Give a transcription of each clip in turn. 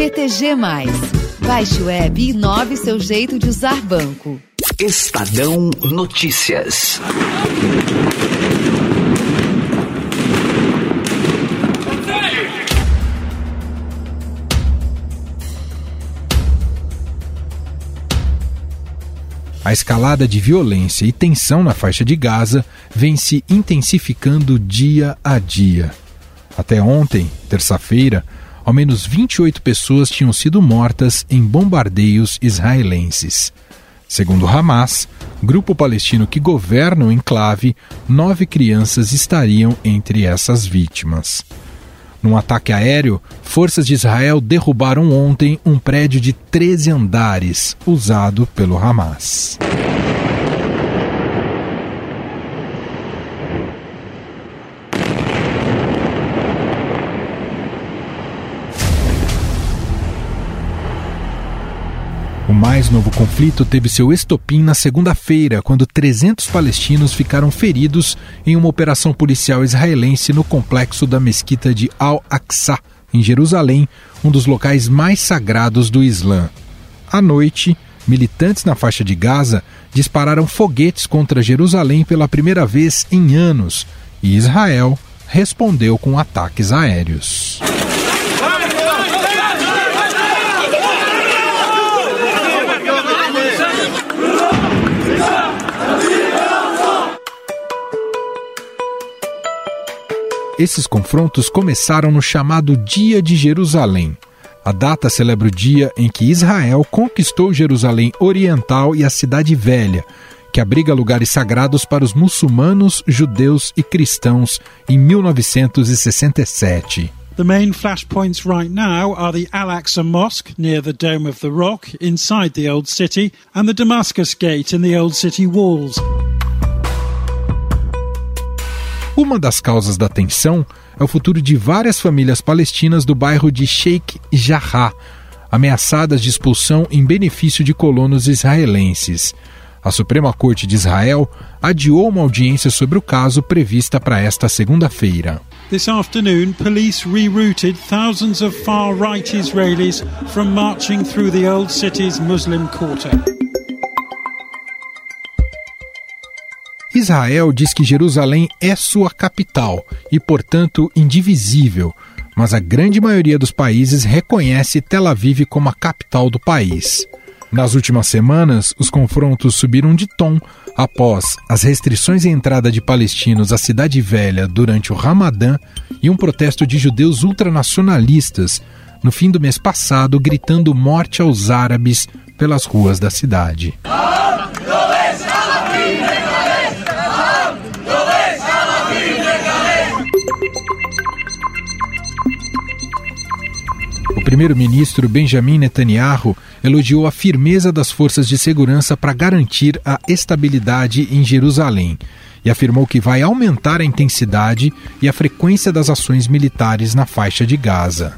BTG. Baixe o web e inove seu jeito de usar banco. Estadão Notícias. A escalada de violência e tensão na faixa de Gaza vem se intensificando dia a dia. Até ontem, terça-feira, ao menos 28 pessoas tinham sido mortas em bombardeios israelenses. Segundo Hamas, grupo palestino que governa o enclave, nove crianças estariam entre essas vítimas. Num ataque aéreo, forças de Israel derrubaram ontem um prédio de 13 andares usado pelo Hamas. O mais novo conflito teve seu estopim na segunda-feira, quando 300 palestinos ficaram feridos em uma operação policial israelense no complexo da mesquita de Al-Aqsa, em Jerusalém, um dos locais mais sagrados do Islã. À noite, militantes na faixa de Gaza dispararam foguetes contra Jerusalém pela primeira vez em anos e Israel respondeu com ataques aéreos. Esses confrontos começaram no chamado Dia de Jerusalém. A data celebra o dia em que Israel conquistou Jerusalém Oriental e a Cidade Velha, que abriga lugares sagrados para os muçulmanos, judeus e cristãos em 1967. The main flashpoints right now are the Al Aqsa Mosque near the Dome of the Rock inside the Old City and the Damascus Gate in the Old City walls. Uma das causas da tensão é o futuro de várias famílias palestinas do bairro de Sheikh Jarrah, ameaçadas de expulsão em benefício de colonos israelenses. A Suprema Corte de Israel adiou uma audiência sobre o caso prevista para esta segunda-feira. This afternoon, police rerouted thousands of far-right Israelis from marching through the old city's Muslim quarter. Israel diz que Jerusalém é sua capital e, portanto, indivisível, mas a grande maioria dos países reconhece Tel Aviv como a capital do país. Nas últimas semanas, os confrontos subiram de tom após as restrições à entrada de palestinos à Cidade Velha durante o Ramadã e um protesto de judeus ultranacionalistas no fim do mês passado gritando morte aos árabes pelas ruas da cidade. Primeiro-ministro Benjamin Netanyahu elogiou a firmeza das forças de segurança para garantir a estabilidade em Jerusalém e afirmou que vai aumentar a intensidade e a frequência das ações militares na faixa de Gaza.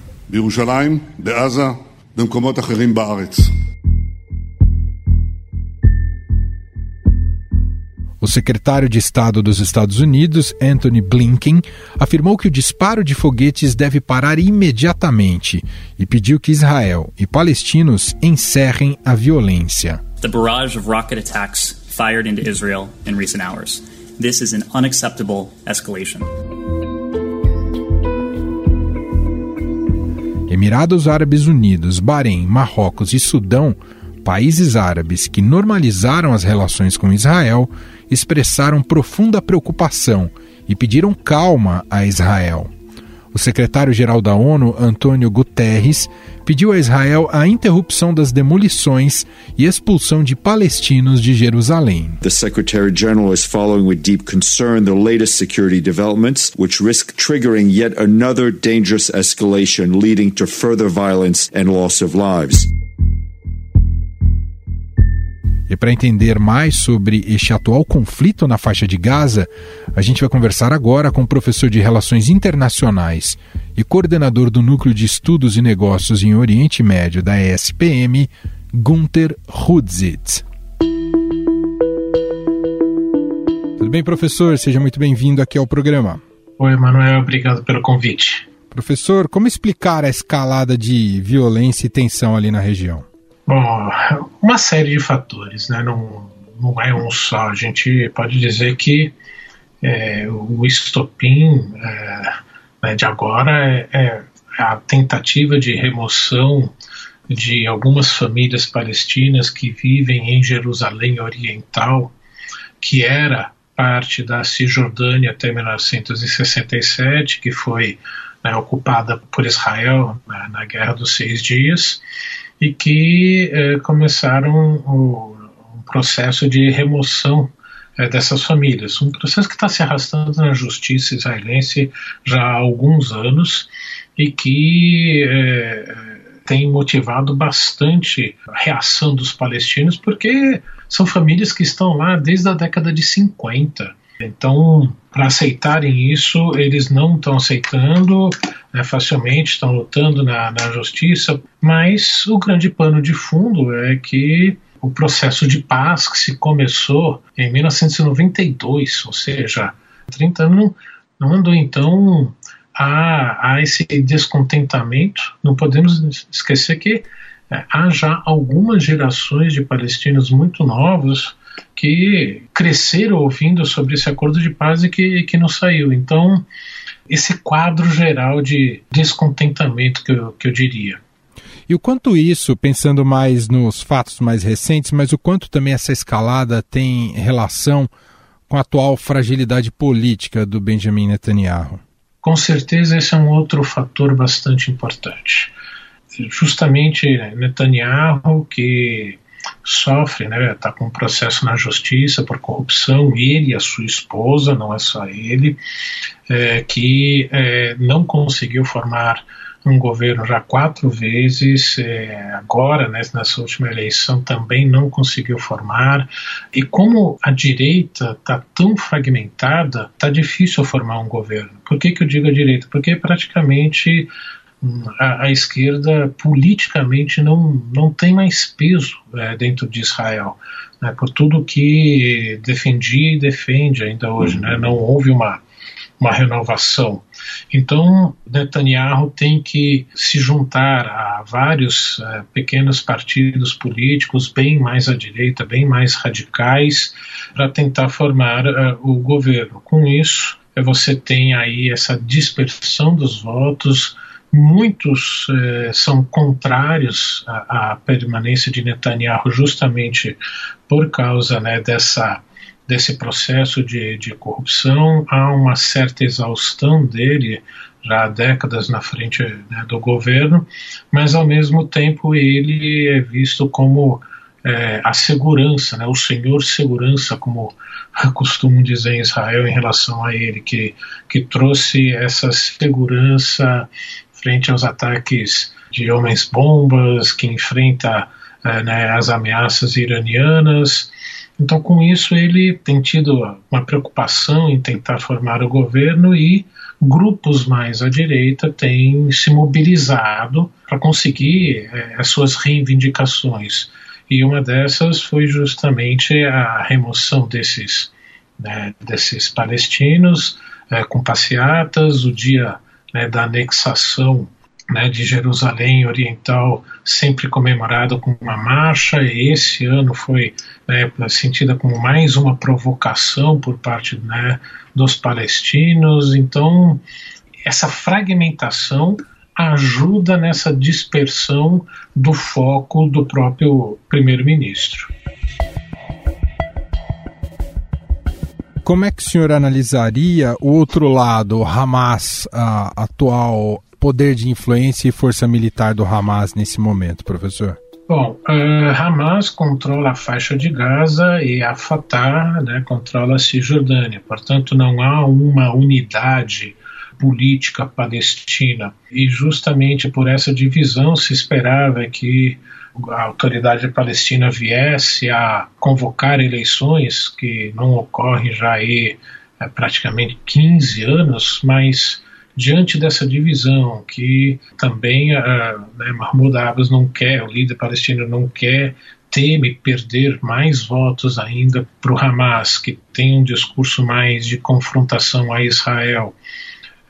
O secretário de Estado dos Estados Unidos, Anthony Blinken, afirmou que o disparo de foguetes deve parar imediatamente e pediu que Israel e palestinos encerrem a violência. The barrage of rocket attacks fired into Israel in recent hours. This is an unacceptable escalation. Emirados Árabes Unidos, Bahrein, Marrocos e Sudão países árabes que normalizaram as relações com Israel expressaram profunda preocupação e pediram calma a Israel. O secretário-geral da ONU, Antônio Guterres, pediu a Israel a interrupção das demolições e expulsão de palestinos de Jerusalém. The Secretary-General is following with deep concern the latest security developments, which risk triggering yet another dangerous escalation leading to further violence and loss of lives. Para entender mais sobre este atual conflito na faixa de Gaza, a gente vai conversar agora com o professor de Relações Internacionais e coordenador do Núcleo de Estudos e Negócios em Oriente Médio da ESPM, Gunther Hudzit. Tudo bem, professor? Seja muito bem-vindo aqui ao programa. Oi, Manuel, obrigado pelo convite. Professor, como explicar a escalada de violência e tensão ali na região? Bom, uma série de fatores, né? Não, não é um só. A gente pode dizer que é, o estopim é, né, de agora é, é a tentativa de remoção de algumas famílias palestinas que vivem em Jerusalém Oriental, que era parte da Cisjordânia até 1967, que foi né, ocupada por Israel né, na Guerra dos Seis Dias, e que eh, começaram o, um processo de remoção eh, dessas famílias. Um processo que está se arrastando na justiça israelense já há alguns anos e que eh, tem motivado bastante a reação dos palestinos, porque são famílias que estão lá desde a década de 50. Então, para aceitarem isso, eles não estão aceitando né, facilmente, estão lutando na, na justiça, mas o grande pano de fundo é que o processo de paz que se começou em 1992, ou seja, 30 anos, não andou então há, há esse descontentamento. Não podemos esquecer que é, há já algumas gerações de palestinos muito novos que cresceram ouvindo sobre esse acordo de paz e que, que não saiu. Então, esse quadro geral de descontentamento que eu, que eu diria. E o quanto isso, pensando mais nos fatos mais recentes, mas o quanto também essa escalada tem relação com a atual fragilidade política do Benjamin Netanyahu? Com certeza esse é um outro fator bastante importante. Justamente Netanyahu, que sofre, né, está com um processo na justiça por corrupção, ele e a sua esposa, não é só ele, é, que é, não conseguiu formar um governo já quatro vezes, é, agora, né, nessa última eleição, também não conseguiu formar. E como a direita está tão fragmentada, está difícil formar um governo. Por que, que eu digo a direita? Porque praticamente a, a, esquerda politicamente não, não tem mais peso é, dentro de Israel, né, por tudo que defendia e defende ainda hoje. Né, não houve uma uma renovação. Então, Netanyahu tem que se juntar a vários uh, pequenos partidos políticos bem mais à direita, bem mais radicais, para tentar formar uh, o governo. Com isso, uh, você tem aí essa dispersão dos votos. Muitos são contrários à, à permanência de Netanyahu justamente por causa né, dessa desse processo de, de corrupção, há uma certa exaustão dele já há décadas na frente né, do governo, mas ao mesmo tempo ele é visto como é, a segurança, né, o senhor segurança, como costumam dizer em Israel em relação a ele, que, que trouxe essa segurança frente aos ataques de homens-bombas, que enfrenta é, né, as ameaças iranianas, então, com isso, ele tem tido uma preocupação em tentar formar o governo e grupos mais à direita têm se mobilizado para conseguir é, as suas reivindicações. E uma dessas foi justamente a remoção desses, né, desses palestinos é, com passeatas, o dia né, da anexação né, de Jerusalém Oriental sempre comemorado com uma marcha, e esse ano foi né, sentida como mais uma provocação por parte né, dos palestinos. Então, essa fragmentação ajuda nessa dispersão do foco do próprio primeiro-ministro. Como é que o senhor analisaria o outro lado, o Hamas, a atual poder de influência e força militar do Hamas nesse momento, professor? Bom, uh, Hamas controla a faixa de Gaza e a Fatah né, controla a Cisjordânia. Portanto, não há uma unidade política palestina. E justamente por essa divisão se esperava que a autoridade palestina viesse a convocar eleições, que não ocorrem já aí é, praticamente 15 anos, mas diante dessa divisão que também uh, né, Mahmoud Abbas não quer, o líder palestino não quer, teme perder mais votos ainda para o Hamas, que tem um discurso mais de confrontação a Israel.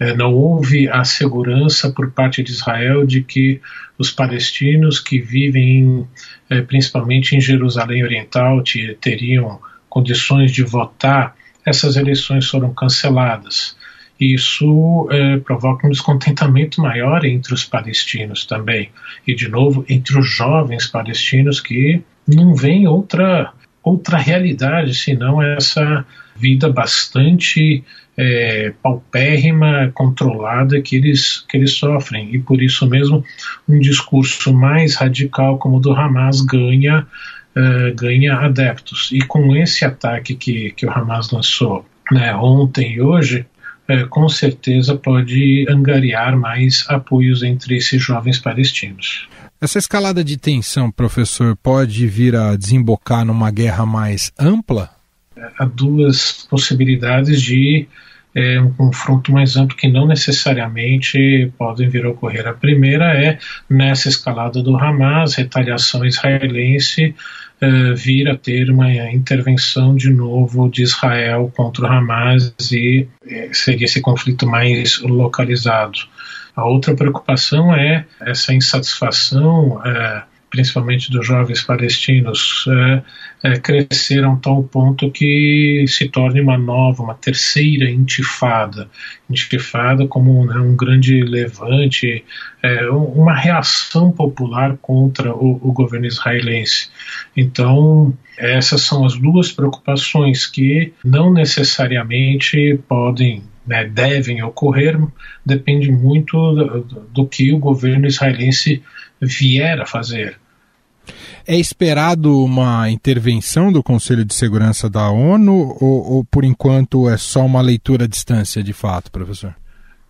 É, não houve a segurança por parte de Israel de que os palestinos que vivem é, principalmente em Jerusalém Oriental teriam condições de votar. Essas eleições foram canceladas. Isso é, provoca um descontentamento maior entre os palestinos também. E, de novo, entre os jovens palestinos que não veem outra, outra realidade senão essa vida bastante é, paupérrima, controlada que eles, que eles sofrem. E por isso mesmo, um discurso mais radical como o do Hamas ganha, uh, ganha adeptos. E com esse ataque que, que o Hamas lançou né, ontem e hoje, é, com certeza pode angariar mais apoios entre esses jovens palestinos. Essa escalada de tensão, professor, pode vir a desembocar numa guerra mais ampla? há duas possibilidades de é, um confronto mais amplo que não necessariamente podem vir a ocorrer. A primeira é nessa escalada do Hamas, retaliação israelense, é, vir a ter uma intervenção de novo de Israel contra o Hamas e é, seria esse conflito mais localizado. A outra preocupação é essa insatisfação é, principalmente dos jovens palestinos, é, é, cresceram a tal ponto que se torne uma nova, uma terceira intifada. Intifada como né, um grande levante, é, uma reação popular contra o, o governo israelense. Então, essas são as duas preocupações que não necessariamente podem né, devem ocorrer depende muito do, do, que o governo israelense vier a fazer. É esperado uma intervenção do Conselho de Segurança da ONU ou, ou por enquanto é só uma leitura à distância de fato, professor?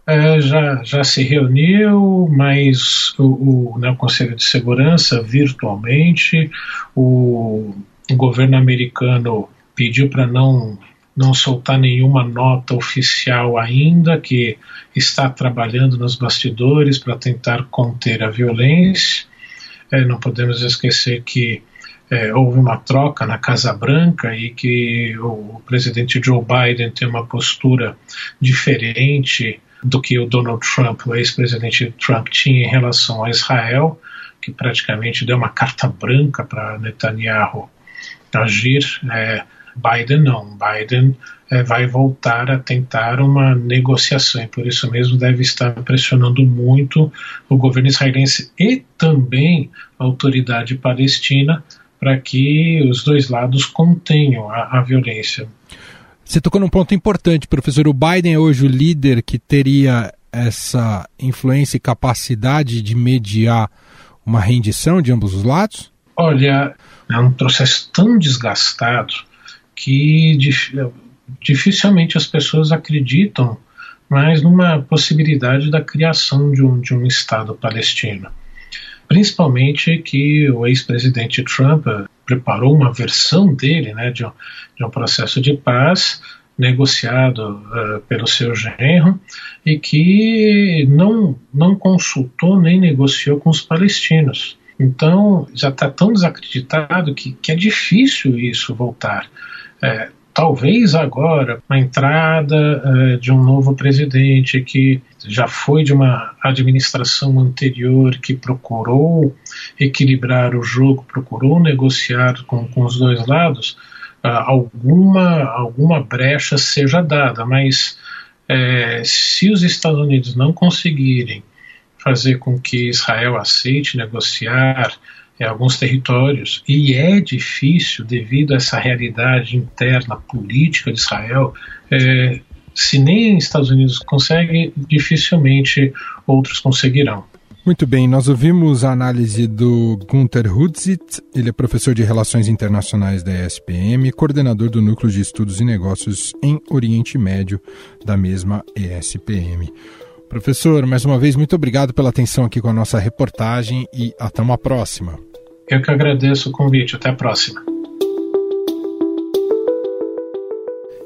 É, já, já se reuniu, mas o, o, né, o Conselho de Segurança virtualmente, o, o governo americano pediu para não não soltar nenhuma nota oficial ainda, que está trabalhando nos bastidores para tentar conter a violência. É, não podemos esquecer que é, houve uma troca na Casa Branca e que o, presidente Joe Biden tem uma postura diferente do que o Donald Trump, o ex-presidente Trump, tinha em relação a Israel, que praticamente deu uma carta branca para Netanyahu agir. É, Biden não. Biden é, vai voltar a tentar uma negociação e por isso mesmo deve estar pressionando muito o governo israelense e também a autoridade palestina para que os dois lados contenham a, a violência. Você tocou num ponto importante, professor. O Biden é hoje o líder que teria essa influência e capacidade de mediar uma rendição de ambos os lados? Olha, é um processo tão desgastado que dificilmente as pessoas acreditam mais numa possibilidade da criação de um, de um Estado palestino. Principalmente que o ex-presidente Trump preparou uma versão dele, né, de um, de um processo de paz negociado uh, pelo seu genro e que não, não consultou nem negociou com os palestinos. Então já está tão desacreditado que, que é difícil isso voltar. É, talvez agora, a entrada é, de um novo presidente que já foi de uma administração anterior que procurou equilibrar o jogo, procurou negociar com, com os dois lados, é, alguma, alguma brecha seja dada, mas é, se os Estados Unidos não conseguirem fazer com que Israel aceite negociar em alguns territórios, e é difícil devido a essa realidade interna política de Israel. É, se nem Estados Unidos consegue, dificilmente outros conseguirão. Muito bem, nós ouvimos a análise do Gunther Hutzit, ele é professor de Relações Internacionais da ESPM, coordenador do Núcleo de Estudos e Negócios em Oriente Médio da mesma ESPM. Professor, mais uma vez, muito obrigado pela atenção aqui com a nossa reportagem e até uma próxima. Eu que agradeço o convite. Até a próxima.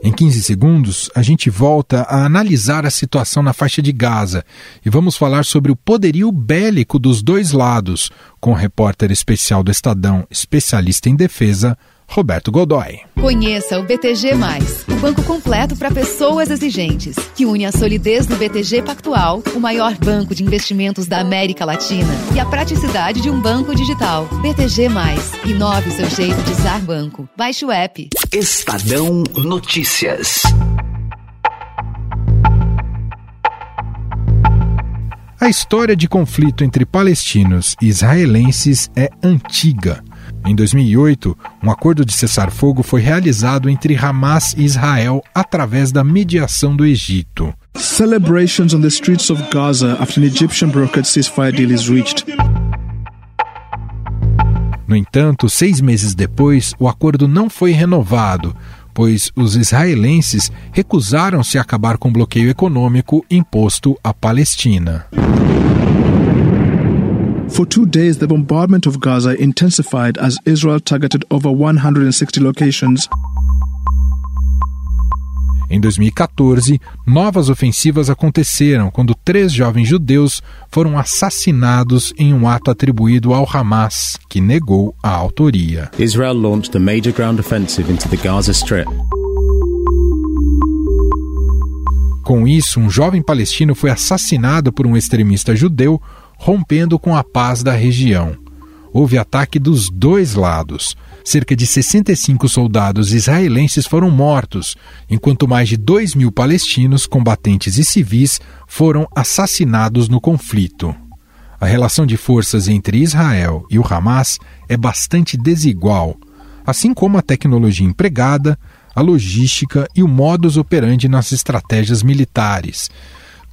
Em 15 segundos, a gente volta a analisar a situação na faixa de Gaza e vamos falar sobre o poderio bélico dos dois lados, com o repórter especial do Estadão, especialista em defesa, Roberto Godoy. Conheça o BTG, o banco completo para pessoas exigentes, que une a solidez do BTG Pactual, o maior banco de investimentos da América Latina, e a praticidade de um banco digital. BTG, inove o seu jeito de usar banco. Baixe o app. Estadão Notícias. A história de conflito entre palestinos e israelenses é antiga. Em 2008, um acordo de cessar-fogo foi realizado entre Hamas e Israel através da mediação do Egito. Celebrations on the streets of Gaza after an Egyptian brokered ceasefire deal is reached. No entanto, seis meses depois, o acordo não foi renovado, pois os israelenses recusaram-se a acabar com o bloqueio econômico imposto à Palestina. For two days, the bombardment of Gaza intensified as Israel targeted over 160 locations. Em 2014, novas ofensivas aconteceram quando três jovens judeus foram assassinados em um ato atribuído ao Hamas, que negou a autoria. Israel launched a major ground offensive into the Gaza Strip. Com isso, um jovem palestino foi assassinado por um extremista judeu rompendo com a paz da região. Houve ataque dos dois lados. Cerca de 65 soldados israelenses foram mortos, enquanto mais de 2 mil palestinos, combatentes e civis, foram assassinados no conflito. A relação de forças entre Israel e o Hamas é bastante desigual, assim como a tecnologia empregada, a logística e o modus operandi nas estratégias militares.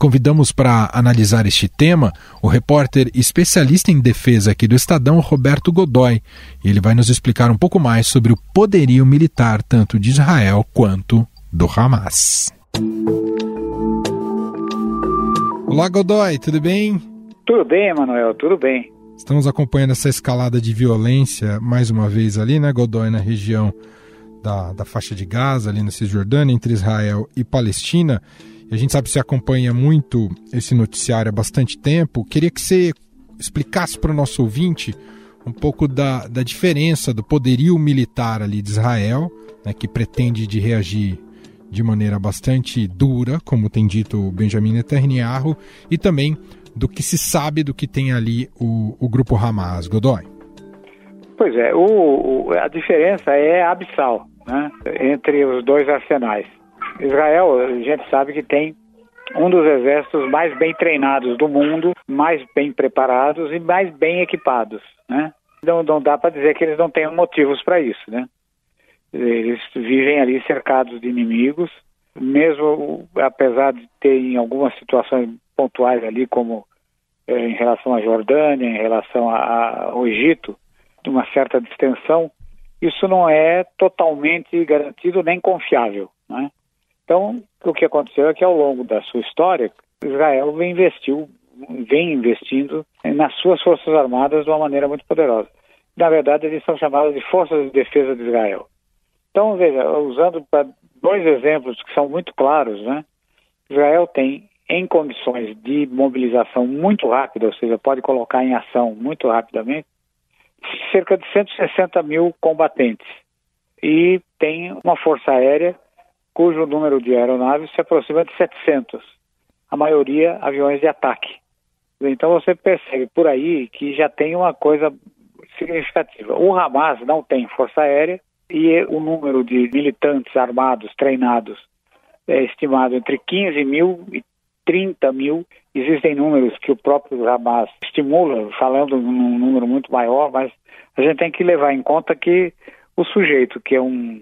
Convidamos para analisar este tema o repórter especialista em defesa aqui do Estadão, Roberto Godoy. Ele vai nos explicar um pouco mais sobre o poderio militar tanto de Israel quanto do Hamas. Olá, Godoy, tudo bem? Tudo bem, Manuel, tudo bem. Estamos acompanhando essa escalada de violência, mais uma vez ali, né, Godoy, na região da, da faixa de Gaza, ali na Cisjordânia, entre Israel e Palestina a gente sabe que você acompanha muito esse noticiário há bastante tempo. Queria que você explicasse para o nosso ouvinte um pouco da, da diferença do poderio militar ali de Israel, né, que pretende de reagir de maneira bastante dura, como tem dito o Benjamin Netanyahu, e também do que se sabe do que tem ali o, o grupo Hamas. Godoy. Pois é, o, a diferença é abissal né, entre os dois arsenais. Israel, a gente sabe que tem um dos exércitos mais bem treinados do mundo, mais bem preparados e mais bem equipados, né? Não, não dá para dizer que eles não tenham motivos para isso, né? Eles vivem ali cercados de inimigos, mesmo apesar de ter algumas situações pontuais ali, como é, em relação à Jordânia, em relação a, ao Egito, de uma certa distensão, isso não é totalmente garantido nem confiável, né? Então, o que aconteceu é que ao longo da sua história, Israel vem investiu, vem investindo nas suas forças armadas de uma maneira muito poderosa. Na verdade, eles são chamados de Forças de Defesa de Israel. Então, veja, usando dois exemplos que são muito claros, né? Israel tem em condições de mobilização muito rápida, ou seja, pode colocar em ação muito rapidamente, cerca de 160 mil combatentes. E tem uma força aérea cujo número de aeronaves se aproxima de 700, a maioria aviões de ataque. Então você percebe por aí que já tem uma coisa significativa. O Hamas não tem força aérea e o número de militantes armados treinados é estimado entre 15 mil e 30 mil. Existem números que o próprio Hamas estimula, falando num número muito maior, mas a gente tem que levar em conta que o sujeito que é um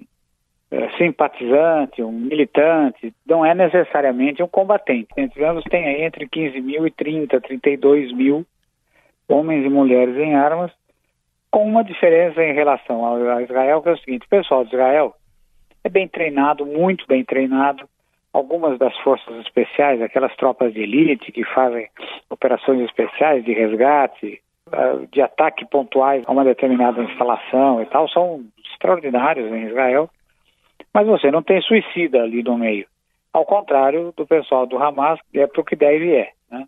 simpatizante, um militante, não é necessariamente um combatente. Digamos, tem aí entre 15 mil e 30, 32 mil homens e mulheres em armas, com uma diferença em relação a Israel, que é o seguinte, o pessoal de Israel é bem treinado, muito bem treinado, algumas das forças especiais, aquelas tropas de elite que fazem operações especiais de resgate, ah, de ataque pontuais a uma determinada instalação e tal, são extraordinários em Israel mas você não tem suicida ali no meio. Ao contrário do pessoal do Hamas, é para o que deve é. Né?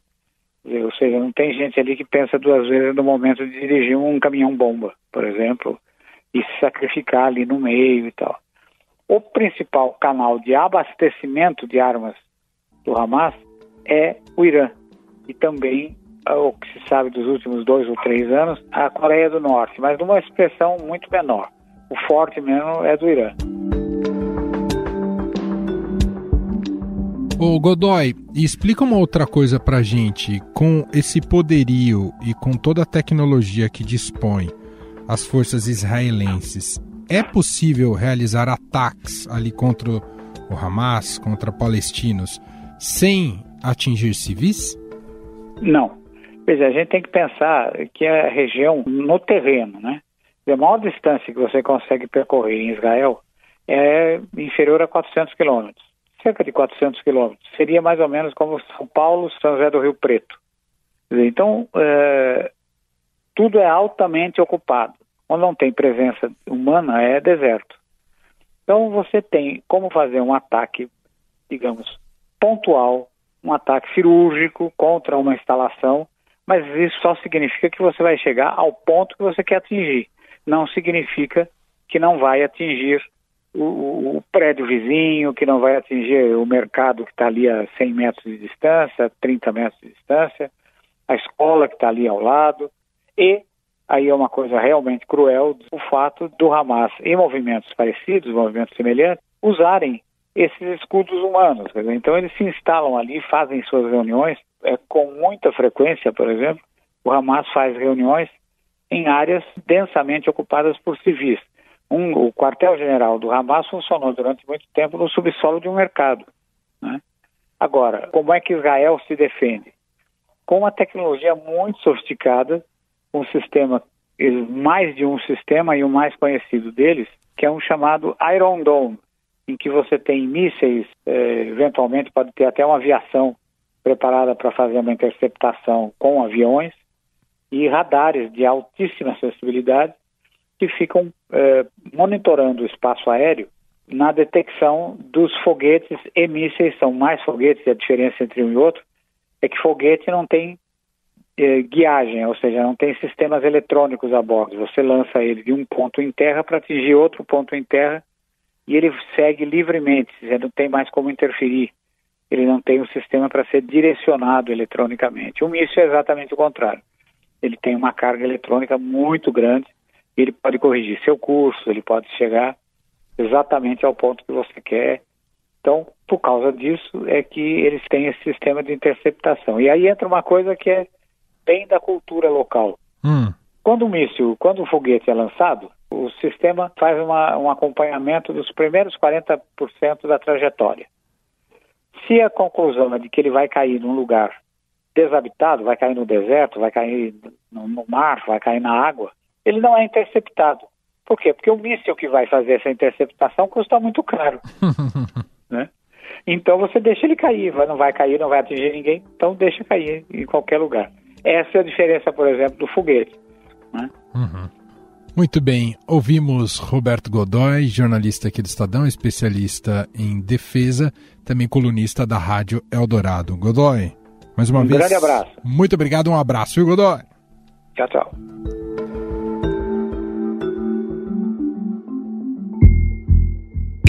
Ou seja, não tem gente ali que pensa duas vezes no momento de dirigir um caminhão-bomba, por exemplo, e se sacrificar ali no meio e tal. O principal canal de abastecimento de armas do Hamas é o Irã e também o que se sabe dos últimos dois ou três anos, a Coreia do Norte, mas numa expressão muito menor. O forte mesmo é do Irã. Ô Godoy, explica uma outra coisa pra gente. Com esse poderio e com toda a tecnologia que dispõe as forças israelenses, é possível realizar ataques ali contra o Hamas, contra palestinos, sem atingir civis? Não. Veja, a gente tem que pensar que a região no terreno, né? A maior distância que você consegue percorrer em Israel é inferior a 400 quilômetros, cerca de 400 quilômetros. Seria mais ou menos como São Paulo, São José do Rio Preto. Então, é, tudo é altamente ocupado. Onde não tem presença humana é deserto. Então, você tem como fazer um ataque, digamos, pontual, um ataque cirúrgico contra uma instalação mas isso só significa que você vai chegar ao ponto que você quer atingir. Não significa que não vai atingir o, o prédio vizinho, que não vai atingir o mercado que está ali a 100 metros de distância, 30 metros de distância, a escola que está ali ao lado. E aí é uma coisa realmente cruel o fato do Hamas, em movimentos parecidos, movimentos semelhantes, usarem esses escudos humanos. Então eles se instalam ali, fazem suas reuniões é, com muita frequência, por exemplo, o Hamas faz reuniões em áreas densamente ocupadas por civis. Um, o quartel-general do Hamas funcionou durante muito tempo no subsolo de um mercado. Né? Agora, como é que Israel se defende? Com uma tecnologia muito sofisticada, um sistema, mais de um sistema, e o mais conhecido deles, que é um chamado Iron Dome, em que você tem mísseis, eh, eventualmente pode ter até uma aviação preparada para fazer uma interceptação com aviões e radares de altíssima sensibilidade que ficam eh, monitorando o espaço aéreo na detecção dos foguetes e mísseis. São mais foguetes, a diferença entre um e outro é que foguete não tem eh, guiagem, ou seja, não tem sistemas eletrônicos a bordo. Você lança ele de um ponto em terra para atingir outro ponto em terra e ele segue livremente, você não tem mais como interferir. Ele não tem um sistema para ser direcionado eletronicamente. O míssil é exatamente o contrário. Ele tem uma carga eletrônica muito grande, ele pode corrigir seu curso, ele pode chegar exatamente ao ponto que você quer. Então, por causa disso, é que eles têm esse sistema de interceptação. E aí entra uma coisa que é bem da cultura local. Hum. Quando o míssil, quando o foguete é lançado, o sistema faz uma, um acompanhamento dos primeiros 40% da trajetória. Se a conclusão é de que ele vai cair num lugar desabitado, vai cair no deserto, vai cair no, no mar, vai cair na água, ele não é interceptado. Por quê? Porque o míssil que vai fazer essa interceptação custa muito caro. né? Então você deixa ele cair, não vai cair, não vai atingir ninguém, então deixa cair em qualquer lugar. Essa é a diferença, por exemplo, do foguete. Né? Uhum. Muito bem, ouvimos Roberto Godoy, jornalista aqui do Estadão, especialista em defesa, também colunista da Rádio Eldorado. Godoy, mais uma um vez. Um grande abraço. Muito obrigado, um abraço, viu, Godoy? Tchau, tchau.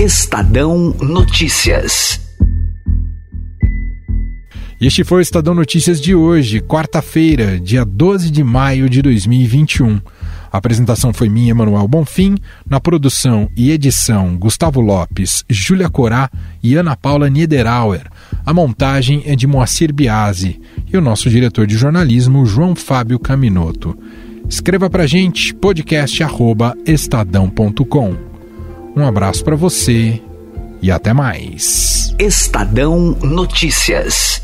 Estadão Notícias. Este foi o Estadão Notícias de hoje, quarta-feira, dia 12 de maio de 2021. A apresentação foi minha, Emanuel Bonfim. Na produção e edição, Gustavo Lopes, Júlia Corá e Ana Paula Niederauer. A montagem é de Moacir Biasi e o nosso diretor de jornalismo, João Fábio Caminoto. Escreva pra gente, podcast@estadão.com. Um abraço para você e até mais. Estadão Notícias.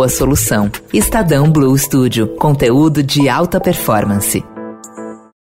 boa solução. Estadão Blue Studio, conteúdo de alta performance.